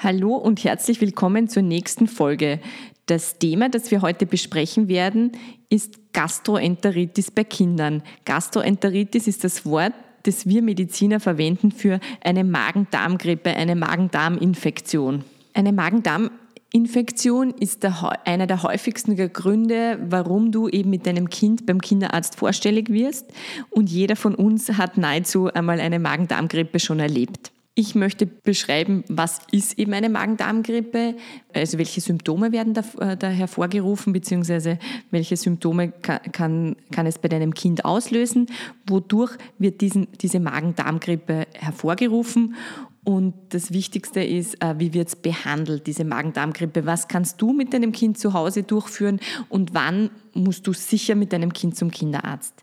Hallo und herzlich willkommen zur nächsten Folge. Das Thema, das wir heute besprechen werden, ist Gastroenteritis bei Kindern. Gastroenteritis ist das Wort, das wir Mediziner verwenden für eine Magen-Darm-Grippe, eine Magen-Darm-Infektion. Eine Magen-Darm-Infektion ist der, einer der häufigsten Gründe, warum du eben mit deinem Kind beim Kinderarzt vorstellig wirst. Und jeder von uns hat nahezu einmal eine Magen-Darm-Grippe schon erlebt. Ich möchte beschreiben, was ist eben eine Magen-Darm-Grippe, also welche Symptome werden da, äh, da hervorgerufen, beziehungsweise welche Symptome kann, kann, kann, es bei deinem Kind auslösen, wodurch wird diesen, diese Magen-Darm-Grippe hervorgerufen und das Wichtigste ist, äh, wie wird es behandelt, diese Magen-Darm-Grippe? Was kannst du mit deinem Kind zu Hause durchführen und wann musst du sicher mit deinem Kind zum Kinderarzt?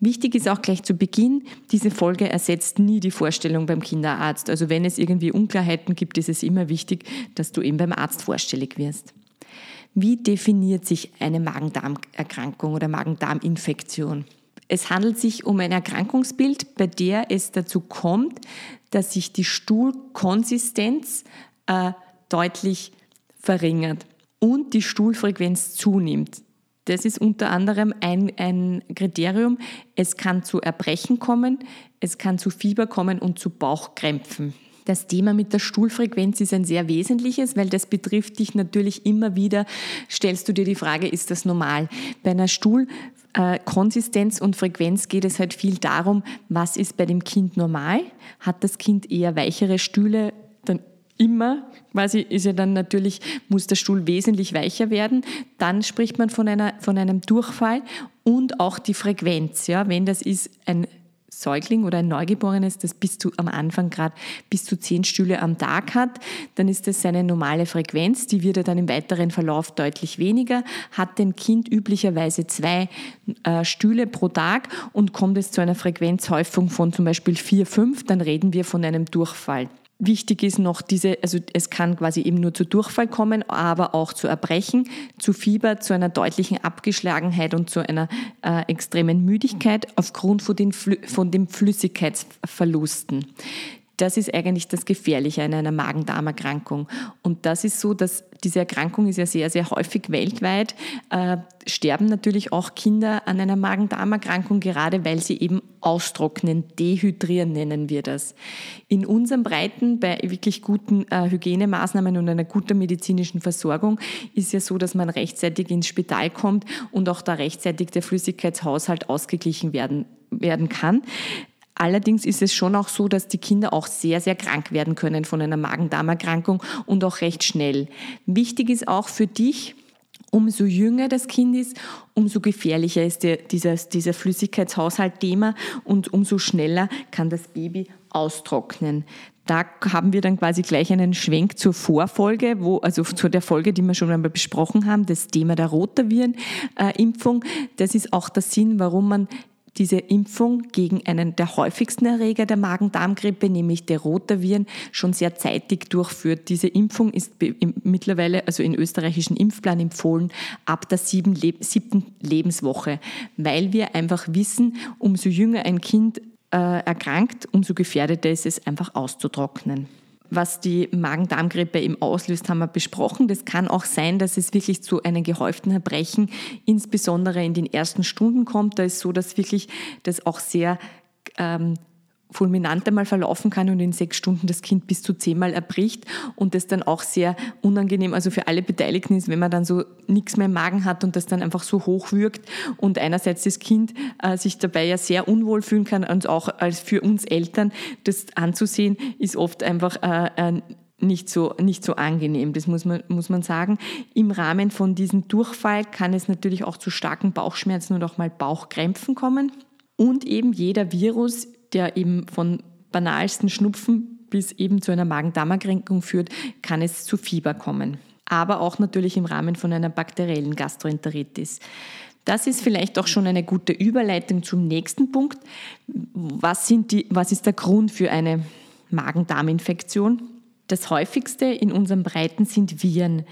Wichtig ist auch gleich zu Beginn, diese Folge ersetzt nie die Vorstellung beim Kinderarzt. Also wenn es irgendwie Unklarheiten gibt, ist es immer wichtig, dass du eben beim Arzt vorstellig wirst. Wie definiert sich eine Magen-Darm-Erkrankung oder Magen-Darm-Infektion? Es handelt sich um ein Erkrankungsbild, bei der es dazu kommt, dass sich die Stuhlkonsistenz äh, deutlich verringert und die Stuhlfrequenz zunimmt. Das ist unter anderem ein, ein Kriterium. Es kann zu Erbrechen kommen, es kann zu Fieber kommen und zu Bauchkrämpfen. Das Thema mit der Stuhlfrequenz ist ein sehr wesentliches, weil das betrifft dich natürlich immer wieder. Stellst du dir die Frage, ist das normal? Bei einer Stuhlkonsistenz und Frequenz geht es halt viel darum, was ist bei dem Kind normal? Hat das Kind eher weichere Stühle immer, quasi ist ja dann natürlich, muss der Stuhl wesentlich weicher werden. Dann spricht man von, einer, von einem Durchfall und auch die Frequenz. Ja, wenn das ist ein Säugling oder ein Neugeborenes, das bis zu am Anfang gerade bis zu zehn Stühle am Tag hat, dann ist das seine normale Frequenz. Die wird er dann im weiteren Verlauf deutlich weniger. Hat ein Kind üblicherweise zwei äh, Stühle pro Tag und kommt es zu einer Frequenzhäufung von zum Beispiel vier, fünf, dann reden wir von einem Durchfall. Wichtig ist noch diese, also es kann quasi eben nur zu Durchfall kommen, aber auch zu Erbrechen, zu Fieber, zu einer deutlichen Abgeschlagenheit und zu einer äh, extremen Müdigkeit aufgrund von den, von den Flüssigkeitsverlusten. Das ist eigentlich das Gefährliche an einer Magen-Darm-Erkrankung. Und das ist so, dass diese Erkrankung ist ja sehr, sehr häufig weltweit. Äh, sterben natürlich auch Kinder an einer Magen-Darm-Erkrankung, gerade weil sie eben austrocknen, dehydrieren nennen wir das. In unseren Breiten, bei wirklich guten äh, Hygienemaßnahmen und einer guten medizinischen Versorgung, ist ja so, dass man rechtzeitig ins Spital kommt und auch da rechtzeitig der Flüssigkeitshaushalt ausgeglichen werden, werden kann. Allerdings ist es schon auch so, dass die Kinder auch sehr, sehr krank werden können von einer Magen-Darm-Erkrankung und auch recht schnell. Wichtig ist auch für dich, umso jünger das Kind ist, umso gefährlicher ist der, dieses, dieser Flüssigkeitshaushalt-Thema und umso schneller kann das Baby austrocknen. Da haben wir dann quasi gleich einen Schwenk zur Vorfolge, wo, also zu der Folge, die wir schon einmal besprochen haben, das Thema der Rotavirenimpfung. Das ist auch der Sinn, warum man diese Impfung gegen einen der häufigsten Erreger der Magen-Darm-Grippe, nämlich der Rotaviren, schon sehr zeitig durchführt. Diese Impfung ist mittlerweile, also im österreichischen Impfplan empfohlen, ab der siebten Lebenswoche, weil wir einfach wissen, umso jünger ein Kind äh, erkrankt, umso gefährdeter ist es einfach auszutrocknen was die Magen-Darm-Grippe eben auslöst, haben wir besprochen. Das kann auch sein, dass es wirklich zu einem gehäuften Erbrechen, insbesondere in den ersten Stunden kommt. Da ist so, dass wirklich das auch sehr ähm, fulminant einmal verlaufen kann und in sechs Stunden das Kind bis zu zehnmal erbricht und das dann auch sehr unangenehm, also für alle Beteiligten ist, wenn man dann so nichts mehr im Magen hat und das dann einfach so hoch wirkt und einerseits das Kind äh, sich dabei ja sehr unwohl fühlen kann und auch als für uns Eltern das anzusehen, ist oft einfach äh, nicht so, nicht so angenehm, das muss man, muss man sagen. Im Rahmen von diesem Durchfall kann es natürlich auch zu starken Bauchschmerzen und auch mal Bauchkrämpfen kommen. Und eben jeder Virus der eben von banalsten Schnupfen bis eben zu einer Magen-Darm-Erkrankung führt, kann es zu Fieber kommen. Aber auch natürlich im Rahmen von einer bakteriellen Gastroenteritis. Das ist vielleicht auch schon eine gute Überleitung zum nächsten Punkt. Was, sind die, was ist der Grund für eine Magen-Darm-Infektion? Das häufigste in unseren Breiten sind Viren.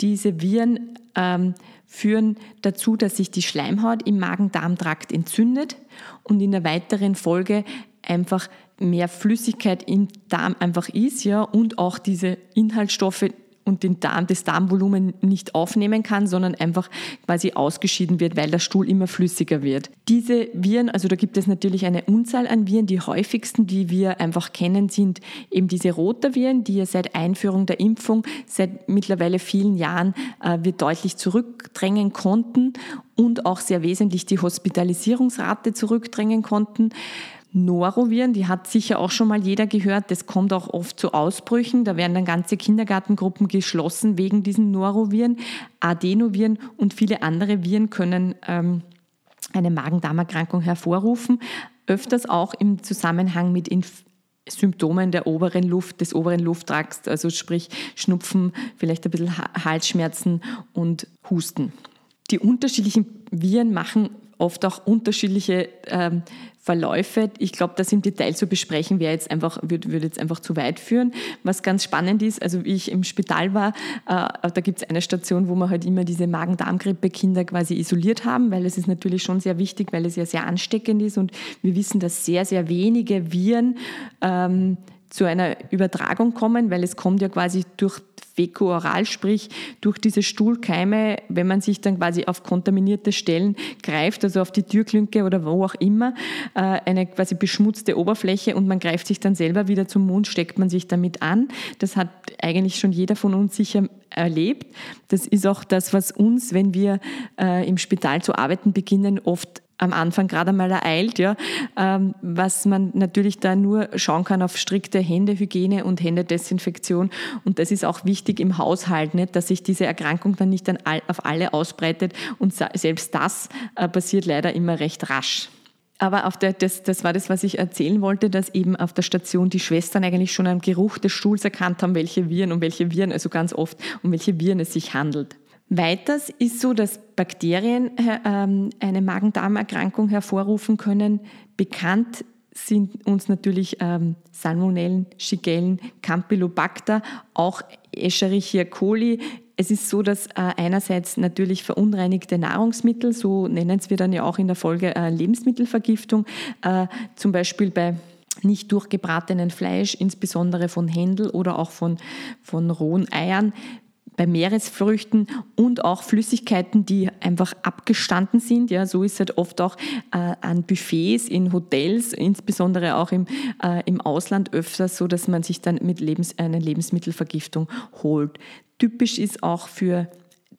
Diese Viren ähm, führen dazu, dass sich die Schleimhaut im Magen-Darm-Trakt entzündet und in der weiteren Folge einfach mehr Flüssigkeit im Darm einfach ist, ja, und auch diese Inhaltsstoffe und den Darm, das Darmvolumen nicht aufnehmen kann, sondern einfach quasi ausgeschieden wird, weil der Stuhl immer flüssiger wird. Diese Viren, also da gibt es natürlich eine Unzahl an Viren. Die häufigsten, die wir einfach kennen, sind eben diese Rotaviren, die ja seit Einführung der Impfung seit mittlerweile vielen Jahren äh, wir deutlich zurückdrängen konnten und auch sehr wesentlich die Hospitalisierungsrate zurückdrängen konnten. Noroviren, die hat sicher auch schon mal jeder gehört. Das kommt auch oft zu Ausbrüchen. Da werden dann ganze Kindergartengruppen geschlossen wegen diesen Noroviren. Adenoviren und viele andere Viren können ähm, eine Magen-Darm-Erkrankung hervorrufen. Öfters auch im Zusammenhang mit Inf Symptomen der oberen Luft, des oberen Lufttracts, also sprich Schnupfen, vielleicht ein bisschen Halsschmerzen und Husten. Die unterschiedlichen Viren machen oft auch unterschiedliche ähm, Verläufe. Ich glaube, das im Detail zu besprechen wäre jetzt einfach, würde, würde jetzt einfach zu weit führen. Was ganz spannend ist, also wie ich im Spital war, äh, da gibt es eine Station, wo wir halt immer diese Magen-Darm-Grippe-Kinder quasi isoliert haben, weil es ist natürlich schon sehr wichtig, weil es ja sehr ansteckend ist und wir wissen, dass sehr, sehr wenige Viren ähm, zu einer Übertragung kommen, weil es kommt ja quasi durch Fäko-Oral, sprich durch diese Stuhlkeime, wenn man sich dann quasi auf kontaminierte Stellen greift, also auf die Türklünke oder wo auch immer, äh, eine quasi beschmutzte Oberfläche und man greift sich dann selber wieder zum Mund, steckt man sich damit an. Das hat eigentlich schon jeder von uns sicher erlebt. Das ist auch das, was uns, wenn wir äh, im Spital zu arbeiten beginnen, oft am Anfang gerade einmal ereilt, ja, ähm, was man natürlich da nur schauen kann auf strikte Händehygiene und Händedesinfektion. Und das ist auch wichtig im Haushalt, nicht, dass sich diese Erkrankung dann nicht auf alle ausbreitet. Und selbst das äh, passiert leider immer recht rasch. Aber auf der, das, das war das, was ich erzählen wollte, dass eben auf der Station die Schwestern eigentlich schon am Geruch des Stuhls erkannt haben, welche Viren und welche Viren, also ganz oft, um welche Viren es sich handelt. Weiters ist so, dass Bakterien ähm, eine Magen-Darm-Erkrankung hervorrufen können. Bekannt sind uns natürlich ähm, Salmonellen, Shigellen, Campylobacter, auch Escherichia coli. Es ist so, dass äh, einerseits natürlich verunreinigte Nahrungsmittel, so nennen wir dann ja auch in der Folge äh, Lebensmittelvergiftung, äh, zum Beispiel bei nicht durchgebratenen Fleisch, insbesondere von Händel oder auch von, von rohen Eiern, bei Meeresfrüchten und auch Flüssigkeiten, die einfach abgestanden sind. Ja, so ist es halt oft auch äh, an Buffets in Hotels, insbesondere auch im, äh, im Ausland öfters so, dass man sich dann mit Lebens, eine Lebensmittelvergiftung holt. Typisch ist auch für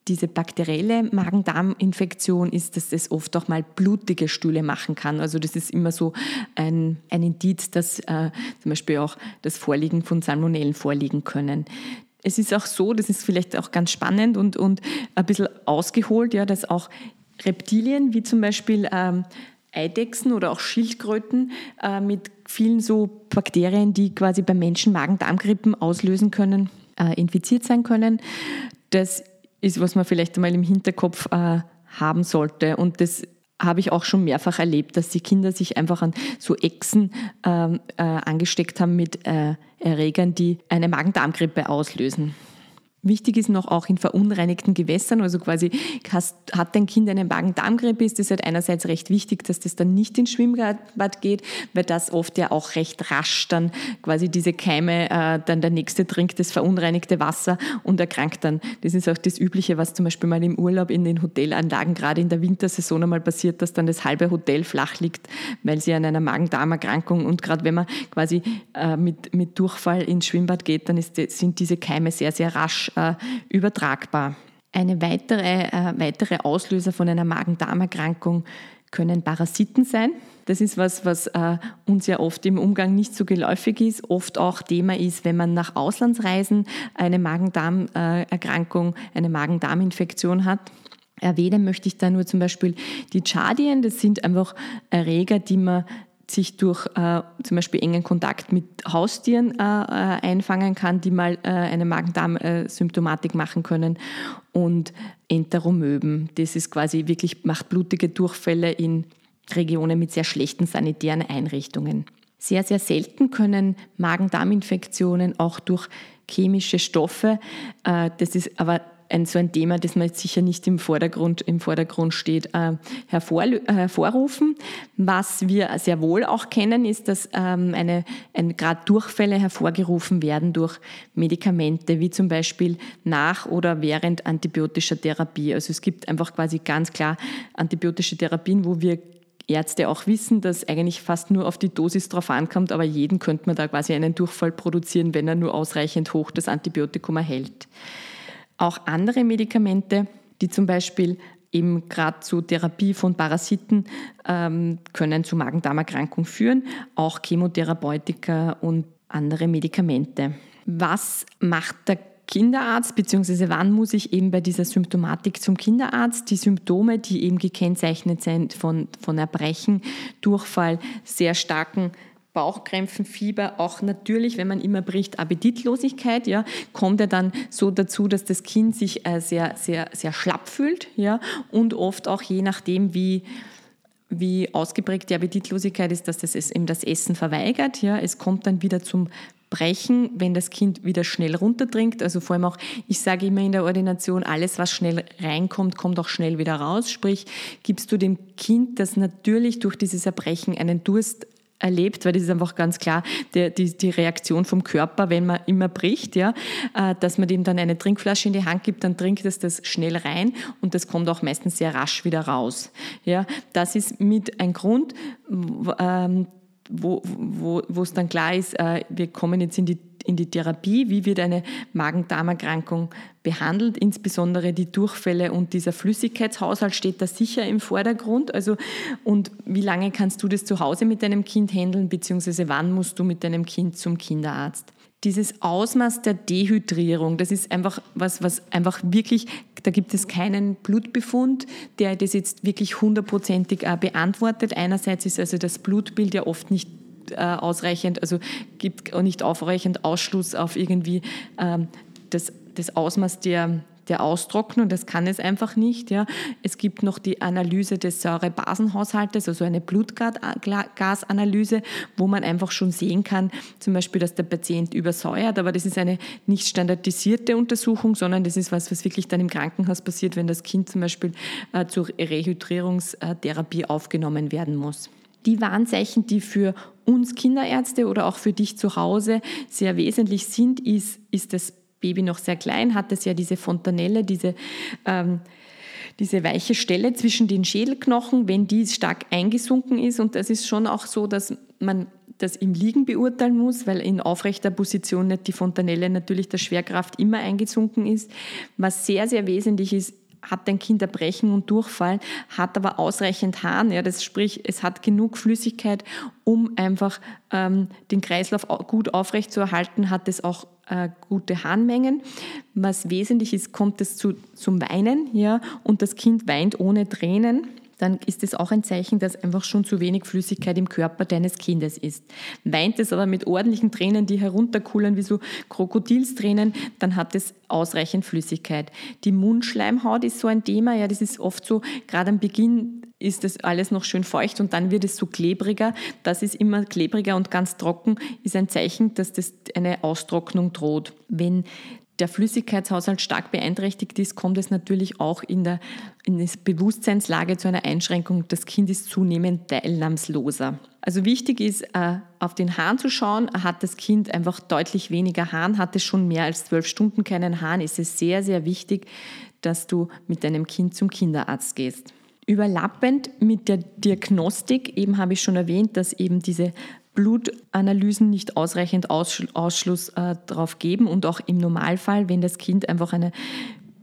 diese bakterielle Magen-Darm-Infektion ist, dass es oft auch mal blutige Stühle machen kann. Also das ist immer so ein, ein Indiz, dass äh, zum Beispiel auch das Vorliegen von Salmonellen vorliegen können es ist auch so, das ist vielleicht auch ganz spannend und, und ein bisschen ausgeholt, ja, dass auch Reptilien wie zum Beispiel ähm, Eidechsen oder auch Schildkröten äh, mit vielen so Bakterien, die quasi beim Menschen Magen-Darm-Grippen auslösen können, äh, infiziert sein können. Das ist, was man vielleicht einmal im Hinterkopf äh, haben sollte. Und das habe ich auch schon mehrfach erlebt, dass die Kinder sich einfach an so Echsen ähm, äh, angesteckt haben mit äh, Erregern, die eine Magen-Darm-Grippe auslösen. Wichtig ist noch auch in verunreinigten Gewässern, also quasi hat dein Kind eine Magen-Darm-Grippe, ist es halt einerseits recht wichtig, dass das dann nicht ins Schwimmbad geht, weil das oft ja auch recht rasch dann quasi diese Keime, äh, dann der Nächste trinkt das verunreinigte Wasser und erkrankt dann. Das ist auch das Übliche, was zum Beispiel mal im Urlaub in den Hotelanlagen gerade in der Wintersaison einmal passiert, dass dann das halbe Hotel flach liegt, weil sie an einer Magen-Darm-Erkrankung und gerade wenn man quasi äh, mit, mit Durchfall ins Schwimmbad geht, dann ist, sind diese Keime sehr, sehr rasch äh, übertragbar. Eine weitere, äh, weitere Auslöser von einer Magen-Darm-Erkrankung können Parasiten sein. Das ist was, was äh, uns ja oft im Umgang nicht so geläufig ist, oft auch Thema ist, wenn man nach Auslandsreisen eine Magen-Darm-Erkrankung, eine Magen-Darm-Infektion hat. Erwähnen möchte ich da nur zum Beispiel die Chardien. Das sind einfach Erreger, die man sich durch äh, zum Beispiel engen Kontakt mit Haustieren äh, äh einfangen kann, die mal äh, eine Magen-Darm-Symptomatik machen können. Und Enteromöben, das ist quasi wirklich, macht blutige Durchfälle in Regionen mit sehr schlechten sanitären Einrichtungen. Sehr, sehr selten können Magen-Darm-Infektionen auch durch chemische Stoffe, äh, das ist aber ein, so ein Thema, das man jetzt sicher nicht im Vordergrund, im Vordergrund steht, äh, hervor, äh, hervorrufen. Was wir sehr wohl auch kennen, ist, dass ähm, eine, ein, gerade Durchfälle hervorgerufen werden durch Medikamente, wie zum Beispiel nach oder während antibiotischer Therapie. Also es gibt einfach quasi ganz klar antibiotische Therapien, wo wir Ärzte auch wissen, dass eigentlich fast nur auf die Dosis drauf ankommt, aber jeden könnte man da quasi einen Durchfall produzieren, wenn er nur ausreichend hoch das Antibiotikum erhält. Auch andere Medikamente, die zum Beispiel eben gerade zur Therapie von Parasiten ähm, können zu Magen-Darm-Erkrankung führen, auch Chemotherapeutika und andere Medikamente. Was macht der Kinderarzt, beziehungsweise wann muss ich eben bei dieser Symptomatik zum Kinderarzt? Die Symptome, die eben gekennzeichnet sind von, von Erbrechen, Durchfall, sehr starken Bauchkrämpfen, Fieber, auch natürlich, wenn man immer bricht, Appetitlosigkeit, ja, kommt ja dann so dazu, dass das Kind sich äh, sehr, sehr, sehr schlapp fühlt, ja, und oft auch je nachdem, wie, wie ausgeprägt die Appetitlosigkeit ist, dass das eben das Essen verweigert, ja, es kommt dann wieder zum Brechen, wenn das Kind wieder schnell runtertrinkt. Also vor allem auch, ich sage immer in der Ordination, alles, was schnell reinkommt, kommt auch schnell wieder raus. Sprich, gibst du dem Kind, das natürlich durch dieses Erbrechen einen Durst erlebt, weil das ist einfach ganz klar der, die, die Reaktion vom Körper, wenn man immer bricht, ja, äh, dass man dem dann eine Trinkflasche in die Hand gibt, dann trinkt es das schnell rein und das kommt auch meistens sehr rasch wieder raus. Ja, das ist mit ein Grund, ähm, wo, wo, wo es dann klar ist, äh, wir kommen jetzt in die in die Therapie, wie wird eine Magen-Darm-Erkrankung behandelt, insbesondere die Durchfälle und dieser Flüssigkeitshaushalt steht da sicher im Vordergrund. Also, und wie lange kannst du das zu Hause mit deinem Kind handeln, beziehungsweise wann musst du mit deinem Kind zum Kinderarzt? Dieses Ausmaß der Dehydrierung, das ist einfach was, was einfach wirklich, da gibt es keinen Blutbefund, der das jetzt wirklich hundertprozentig äh, beantwortet. Einerseits ist also das Blutbild ja oft nicht äh, ausreichend, also gibt auch nicht ausreichend Ausschluss auf irgendwie ähm, das, das Ausmaß der, der Austrocknung, das kann es einfach nicht. Ja. Es gibt noch die Analyse des Säurebasenhaushaltes, also eine Blutgasanalyse, wo man einfach schon sehen kann, zum Beispiel, dass der Patient übersäuert, aber das ist eine nicht standardisierte Untersuchung, sondern das ist was, was wirklich dann im Krankenhaus passiert, wenn das Kind zum Beispiel äh, zur Rehydrierungstherapie aufgenommen werden muss die Warnzeichen, die für uns Kinderärzte oder auch für dich zu Hause sehr wesentlich sind, ist, ist das Baby noch sehr klein, hat es ja diese Fontanelle, diese, ähm, diese weiche Stelle zwischen den Schädelknochen, wenn die stark eingesunken ist. Und das ist schon auch so, dass man das im Liegen beurteilen muss, weil in aufrechter Position nicht die Fontanelle natürlich der Schwerkraft immer eingesunken ist. Was sehr, sehr wesentlich ist, hat dein Kind Erbrechen und Durchfall, hat aber ausreichend Harn, ja, das sprich, es hat genug Flüssigkeit, um einfach ähm, den Kreislauf gut aufrechtzuerhalten, hat es auch äh, gute Harnmengen. Was wesentlich ist, kommt es zu, zum Weinen, ja, und das Kind weint ohne Tränen dann ist es auch ein Zeichen, dass einfach schon zu wenig Flüssigkeit im Körper deines Kindes ist. Weint es aber mit ordentlichen Tränen, die herunterkullern wie so Krokodilstränen, dann hat es ausreichend Flüssigkeit. Die Mundschleimhaut ist so ein Thema, ja, das ist oft so, gerade am Beginn ist das alles noch schön feucht und dann wird es so klebriger. Das ist immer klebriger und ganz trocken, ist ein Zeichen, dass das eine Austrocknung droht. Wenn der Flüssigkeitshaushalt stark beeinträchtigt ist, kommt es natürlich auch in der, in der Bewusstseinslage zu einer Einschränkung. Das Kind ist zunehmend teilnahmsloser. Also wichtig ist, äh, auf den Hahn zu schauen. Hat das Kind einfach deutlich weniger Hahn, hat es schon mehr als zwölf Stunden keinen Hahn, ist es sehr, sehr wichtig, dass du mit deinem Kind zum Kinderarzt gehst. Überlappend mit der Diagnostik, eben habe ich schon erwähnt, dass eben diese Blutanalysen nicht ausreichend Ausschluss äh, darauf geben und auch im Normalfall, wenn das Kind einfach eine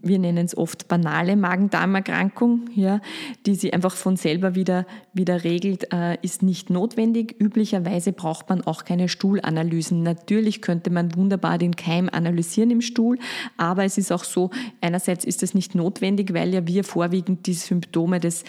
wir nennen es oft banale Magen-Darm-Erkrankung, ja, die sie einfach von selber wieder, wieder regelt, äh, ist nicht notwendig. Üblicherweise braucht man auch keine Stuhlanalysen. Natürlich könnte man wunderbar den Keim analysieren im Stuhl, aber es ist auch so, einerseits ist es nicht notwendig, weil ja wir vorwiegend die Symptome des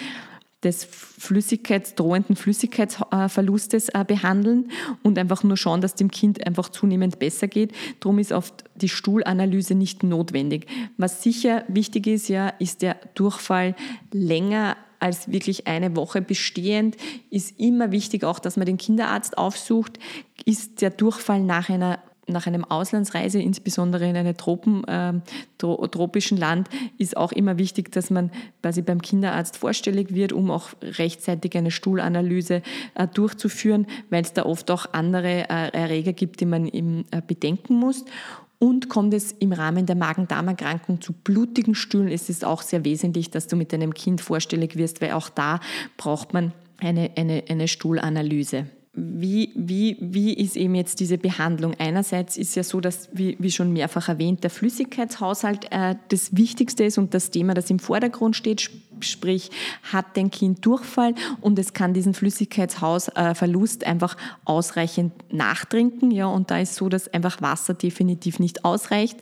des Flüssigkeits, drohenden Flüssigkeitsverlustes äh, behandeln und einfach nur schauen, dass dem Kind einfach zunehmend besser geht. Darum ist oft die Stuhlanalyse nicht notwendig. Was sicher wichtig ist, ja, ist der Durchfall länger als wirklich eine Woche bestehend, ist immer wichtig auch, dass man den Kinderarzt aufsucht. Ist der Durchfall nach einer nach einem Auslandsreise, insbesondere in einem Tropen, äh, tropischen Land, ist auch immer wichtig, dass man quasi beim Kinderarzt vorstellig wird, um auch rechtzeitig eine Stuhlanalyse äh, durchzuführen, weil es da oft auch andere äh, Erreger gibt, die man eben äh, bedenken muss. Und kommt es im Rahmen der Magen-Darm-Erkrankung zu blutigen Stühlen, ist es auch sehr wesentlich, dass du mit deinem Kind vorstellig wirst, weil auch da braucht man eine, eine, eine Stuhlanalyse wie, wie, wie ist eben jetzt diese Behandlung? Einerseits ist ja so, dass, wie, wie schon mehrfach erwähnt, der Flüssigkeitshaushalt äh, das Wichtigste ist und das Thema, das im Vordergrund steht, sprich, hat dein Kind Durchfall und es kann diesen Flüssigkeitsverlust äh, einfach ausreichend nachtrinken. Ja, und da ist so, dass einfach Wasser definitiv nicht ausreicht.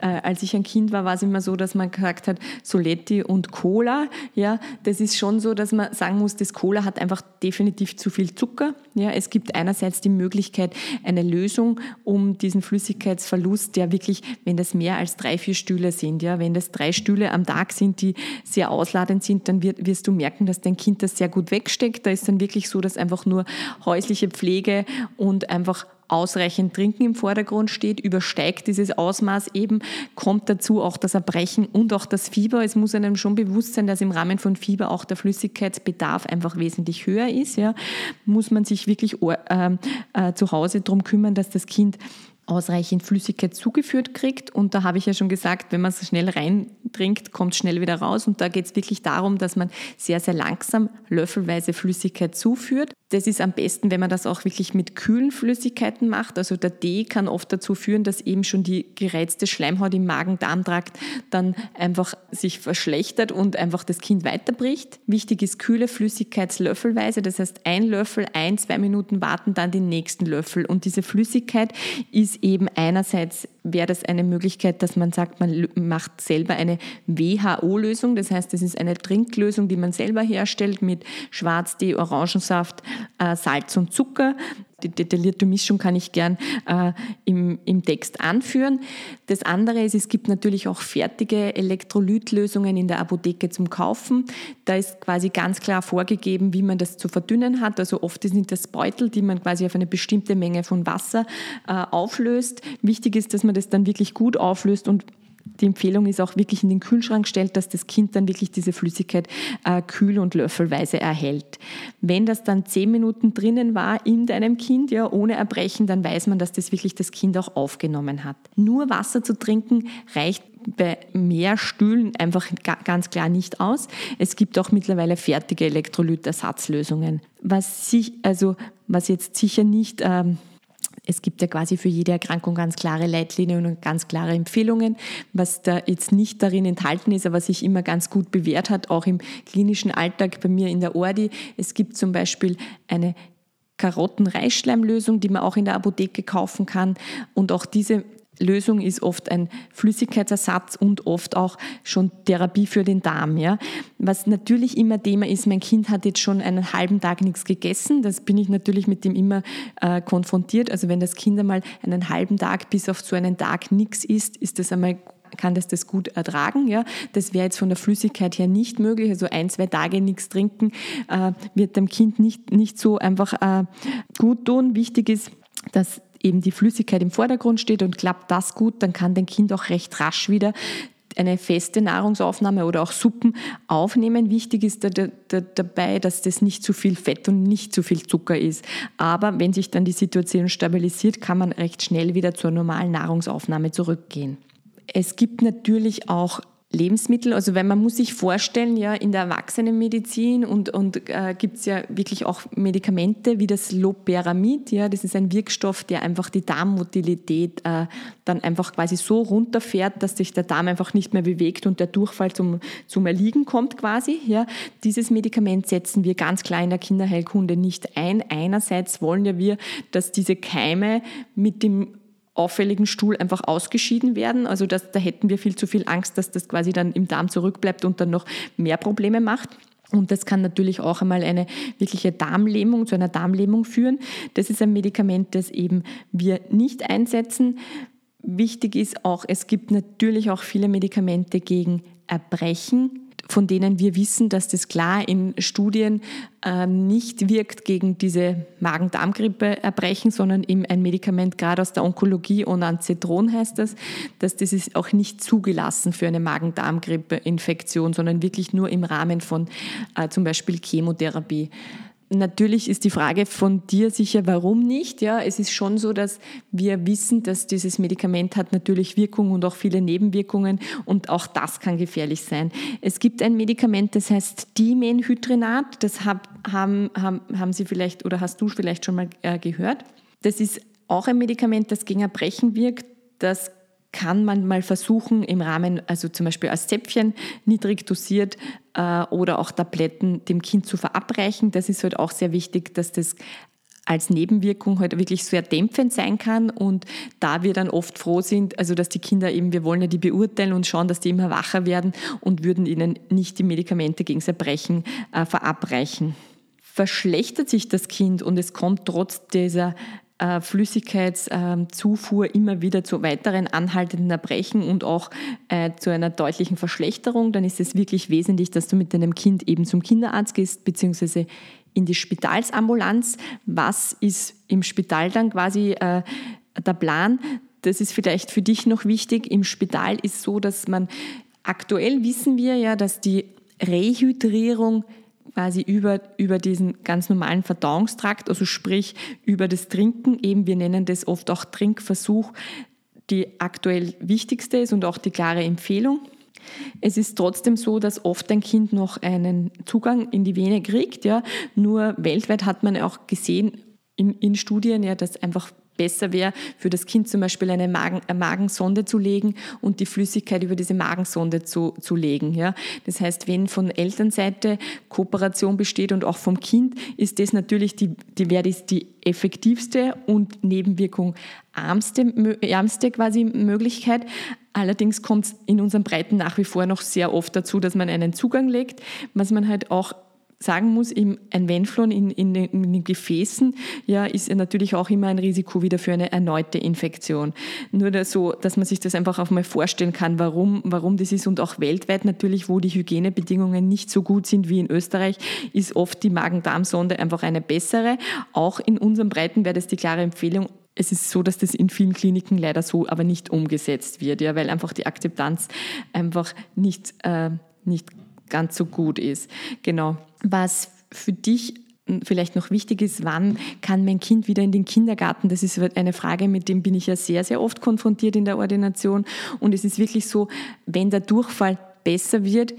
Äh, als ich ein Kind war, war es immer so, dass man gesagt hat, Soletti und Cola. Ja, das ist schon so, dass man sagen muss, das Cola hat einfach definitiv zu viel Zucker. Ja, es gibt einerseits die Möglichkeit, eine Lösung, um diesen Flüssigkeitsverlust, der wirklich, wenn das mehr als drei, vier Stühle sind, ja, wenn das drei Stühle am Tag sind, die sehr ausladend sind, dann wirst du merken, dass dein Kind das sehr gut wegsteckt. Da ist dann wirklich so, dass einfach nur häusliche Pflege und einfach ausreichend Trinken im Vordergrund steht, übersteigt dieses Ausmaß eben, kommt dazu auch das Erbrechen und auch das Fieber. Es muss einem schon bewusst sein, dass im Rahmen von Fieber auch der Flüssigkeitsbedarf einfach wesentlich höher ist. Ja. Muss man sich wirklich äh, äh, zu Hause darum kümmern, dass das Kind ausreichend Flüssigkeit zugeführt kriegt. Und da habe ich ja schon gesagt, wenn man es schnell reintrinkt, kommt es schnell wieder raus. Und da geht es wirklich darum, dass man sehr, sehr langsam löffelweise Flüssigkeit zuführt. Das ist am besten, wenn man das auch wirklich mit kühlen Flüssigkeiten macht. Also der Tee kann oft dazu führen, dass eben schon die gereizte Schleimhaut im Magen-Darm-Trakt dann einfach sich verschlechtert und einfach das Kind weiterbricht. Wichtig ist kühle Flüssigkeit löffelweise. Das heißt, ein Löffel, ein, zwei Minuten warten, dann den nächsten Löffel. Und diese Flüssigkeit ist eben einerseits wäre das eine Möglichkeit, dass man sagt, man macht selber eine WHO-Lösung. Das heißt, das ist eine Trinklösung, die man selber herstellt mit Schwarztee, Orangensaft, äh, Salz und Zucker. Die detaillierte Mischung kann ich gern äh, im, im Text anführen. Das andere ist, es gibt natürlich auch fertige Elektrolytlösungen in der Apotheke zum Kaufen. Da ist quasi ganz klar vorgegeben, wie man das zu verdünnen hat. Also oft sind das Beutel, die man quasi auf eine bestimmte Menge von Wasser äh, auflöst. Wichtig ist, dass man das dann wirklich gut auflöst und die Empfehlung ist auch wirklich in den Kühlschrank stellt, dass das Kind dann wirklich diese Flüssigkeit äh, kühl und löffelweise erhält. Wenn das dann zehn Minuten drinnen war in deinem Kind, ja, ohne Erbrechen, dann weiß man, dass das wirklich das Kind auch aufgenommen hat. Nur Wasser zu trinken reicht bei mehr Stühlen einfach ganz klar nicht aus. Es gibt auch mittlerweile fertige Elektrolytersatzlösungen. Was sich, also, was jetzt sicher nicht ähm, es gibt ja quasi für jede Erkrankung ganz klare Leitlinien und ganz klare Empfehlungen. Was da jetzt nicht darin enthalten ist, aber sich immer ganz gut bewährt hat, auch im klinischen Alltag bei mir in der Ordi. Es gibt zum Beispiel eine Karotten-Reisschleimlösung, die man auch in der Apotheke kaufen kann. Und auch diese Lösung ist oft ein Flüssigkeitsersatz und oft auch schon Therapie für den Darm. Ja. Was natürlich immer Thema ist, mein Kind hat jetzt schon einen halben Tag nichts gegessen. Das bin ich natürlich mit dem immer äh, konfrontiert. Also wenn das Kind einmal einen halben Tag bis auf so einen Tag nichts isst, ist das einmal kann das das gut ertragen. Ja? Das wäre jetzt von der Flüssigkeit her nicht möglich. Also ein, zwei Tage nichts trinken äh, wird dem Kind nicht, nicht so einfach äh, gut tun. Wichtig ist, dass eben die Flüssigkeit im Vordergrund steht und klappt das gut, dann kann dein Kind auch recht rasch wieder eine feste Nahrungsaufnahme oder auch Suppen aufnehmen. Wichtig ist da, da, da, dabei, dass das nicht zu viel Fett und nicht zu viel Zucker ist. Aber wenn sich dann die Situation stabilisiert, kann man recht schnell wieder zur normalen Nahrungsaufnahme zurückgehen. Es gibt natürlich auch Lebensmittel, also wenn man muss sich vorstellen, ja, in der Erwachsenenmedizin und, und äh, gibt es ja wirklich auch Medikamente wie das Loperamid, ja, das ist ein Wirkstoff, der einfach die Darmmotilität äh, dann einfach quasi so runterfährt, dass sich der Darm einfach nicht mehr bewegt und der Durchfall zum, zum Erliegen kommt quasi. Ja. Dieses Medikament setzen wir ganz klar in der Kinderheilkunde nicht ein. Einerseits wollen ja wir, dass diese Keime mit dem auffälligen Stuhl einfach ausgeschieden werden. Also das, da hätten wir viel zu viel Angst, dass das quasi dann im Darm zurückbleibt und dann noch mehr Probleme macht. Und das kann natürlich auch einmal eine wirkliche Darmlähmung, zu einer Darmlähmung führen. Das ist ein Medikament, das eben wir nicht einsetzen. Wichtig ist auch, es gibt natürlich auch viele Medikamente gegen Erbrechen, von denen wir wissen, dass das klar in Studien äh, nicht wirkt gegen diese Magen-Darm-Grippe erbrechen, sondern eben ein Medikament gerade aus der Onkologie, Onanzetron heißt das, dass das ist auch nicht zugelassen für eine Magen-Darm-Grippe-Infektion, sondern wirklich nur im Rahmen von äh, zum Beispiel Chemotherapie. Natürlich ist die Frage von dir sicher, warum nicht? Ja, es ist schon so, dass wir wissen, dass dieses Medikament hat natürlich Wirkung und auch viele Nebenwirkungen und auch das kann gefährlich sein. Es gibt ein Medikament, das heißt Dimenhydrinat. Das haben, haben, haben Sie vielleicht oder hast du vielleicht schon mal äh, gehört. Das ist auch ein Medikament, das gegen Erbrechen wirkt. Das kann man mal versuchen, im Rahmen, also zum Beispiel als Zäpfchen, niedrig dosiert äh, oder auch Tabletten dem Kind zu verabreichen. Das ist halt auch sehr wichtig, dass das als Nebenwirkung halt wirklich sehr dämpfend sein kann und da wir dann oft froh sind, also dass die Kinder eben, wir wollen ja die beurteilen und schauen, dass die immer wacher werden und würden ihnen nicht die Medikamente gegen Erbrechen äh, verabreichen. Verschlechtert sich das Kind und es kommt trotz dieser äh, Flüssigkeitszufuhr immer wieder zu weiteren anhaltenden Erbrechen und auch äh, zu einer deutlichen Verschlechterung, dann ist es wirklich wesentlich, dass du mit deinem Kind eben zum Kinderarzt gehst, beziehungsweise in die Spitalsambulanz. Was ist im Spital dann quasi äh, der Plan? Das ist vielleicht für dich noch wichtig. Im Spital ist so, dass man aktuell wissen wir ja, dass die Rehydrierung quasi über, über diesen ganz normalen Verdauungstrakt, also sprich über das Trinken, eben wir nennen das oft auch Trinkversuch, die aktuell wichtigste ist und auch die klare Empfehlung. Es ist trotzdem so, dass oft ein Kind noch einen Zugang in die Vene kriegt. Ja. Nur weltweit hat man auch gesehen in, in Studien, ja, dass einfach besser wäre, für das Kind zum Beispiel eine, Magen, eine Magensonde zu legen und die Flüssigkeit über diese Magensonde zu, zu legen. Ja? Das heißt, wenn von Elternseite Kooperation besteht und auch vom Kind, ist das natürlich die, die, wäre das die effektivste und Nebenwirkung ärmste, ärmste quasi Möglichkeit. Allerdings kommt es in unseren Breiten nach wie vor noch sehr oft dazu, dass man einen Zugang legt, was man halt auch sagen muss, ein Venflon in, in, den, in, den, Gefäßen ja, ist natürlich auch immer ein Risiko wieder für eine erneute Infektion. Nur so, dass man sich das einfach auch mal vorstellen kann, warum, warum das ist und auch weltweit natürlich, wo die Hygienebedingungen nicht so gut sind wie in Österreich, ist oft die Magen-Darm-Sonde einfach eine bessere. Auch in unserem Breiten wäre das die klare Empfehlung, es ist so, dass das in vielen Kliniken leider so aber nicht umgesetzt wird, ja, weil einfach die Akzeptanz einfach nicht, äh, nicht ganz so gut ist. Genau. Was für dich vielleicht noch wichtig ist, wann kann mein Kind wieder in den Kindergarten? Das ist eine Frage, mit dem bin ich ja sehr, sehr oft konfrontiert in der Ordination. Und es ist wirklich so, wenn der Durchfall besser wird,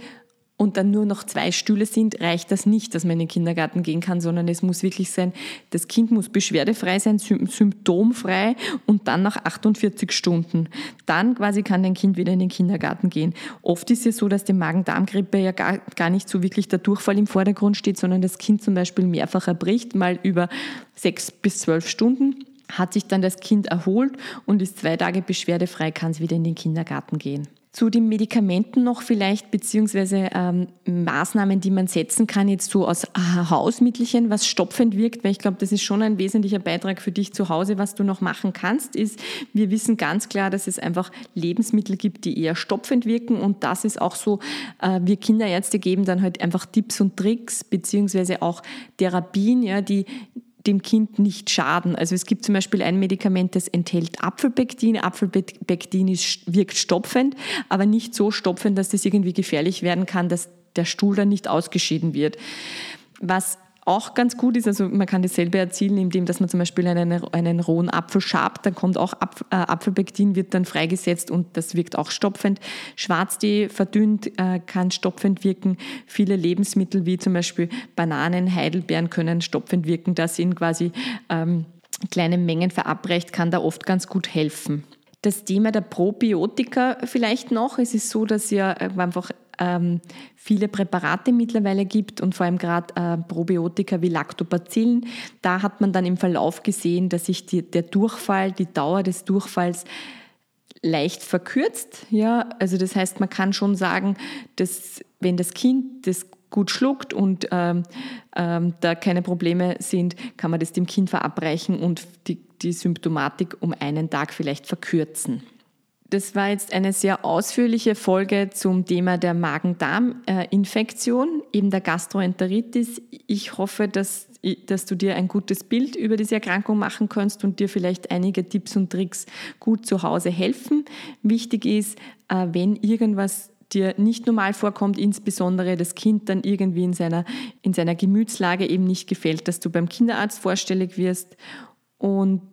und dann nur noch zwei Stühle sind, reicht das nicht, dass man in den Kindergarten gehen kann, sondern es muss wirklich sein, das Kind muss beschwerdefrei sein, symptomfrei und dann nach 48 Stunden. Dann quasi kann dein Kind wieder in den Kindergarten gehen. Oft ist es so, dass die Magen-Darm-Grippe ja gar, gar nicht so wirklich der Durchfall im Vordergrund steht, sondern das Kind zum Beispiel mehrfach erbricht, mal über sechs bis zwölf Stunden hat sich dann das Kind erholt und ist zwei Tage beschwerdefrei, kann es wieder in den Kindergarten gehen. Zu den Medikamenten noch vielleicht, beziehungsweise ähm, Maßnahmen, die man setzen kann, jetzt so aus äh, Hausmittelchen, was stopfend wirkt, weil ich glaube, das ist schon ein wesentlicher Beitrag für dich zu Hause. Was du noch machen kannst, ist, wir wissen ganz klar, dass es einfach Lebensmittel gibt, die eher stopfend wirken und das ist auch so, äh, wir Kinderärzte geben dann halt einfach Tipps und Tricks, beziehungsweise auch Therapien, ja, die dem Kind nicht schaden. Also es gibt zum Beispiel ein Medikament, das enthält Apfelpektin. Apfelpektin ist, wirkt stopfend, aber nicht so stopfend, dass das irgendwie gefährlich werden kann, dass der Stuhl dann nicht ausgeschieden wird. Was auch ganz gut ist, also man kann dasselbe erzielen, indem dass man zum Beispiel einen, einen rohen Apfel schabt, dann kommt auch Apf äh, Apfelpektin, wird dann freigesetzt und das wirkt auch stopfend. Schwarztee verdünnt äh, kann stopfend wirken. Viele Lebensmittel wie zum Beispiel Bananen, Heidelbeeren können stopfend wirken. Das in quasi ähm, kleinen Mengen verabreicht, kann da oft ganz gut helfen. Das Thema der Probiotika vielleicht noch. Es ist so, dass ja einfach ähm, viele Präparate mittlerweile gibt und vor allem gerade äh, Probiotika wie Lactobacillen. Da hat man dann im Verlauf gesehen, dass sich die, der Durchfall, die Dauer des Durchfalls leicht verkürzt. Ja, also das heißt, man kann schon sagen, dass wenn das Kind das gut schluckt und ähm, ähm, da keine Probleme sind, kann man das dem Kind verabreichen und die, die Symptomatik um einen Tag vielleicht verkürzen. Das war jetzt eine sehr ausführliche Folge zum Thema der Magen-Darm-Infektion, eben der Gastroenteritis. Ich hoffe, dass, dass du dir ein gutes Bild über diese Erkrankung machen kannst und dir vielleicht einige Tipps und Tricks gut zu Hause helfen. Wichtig ist, äh, wenn irgendwas dir nicht normal vorkommt, insbesondere das Kind dann irgendwie in seiner, in seiner Gemütslage eben nicht gefällt, dass du beim Kinderarzt vorstellig wirst. Und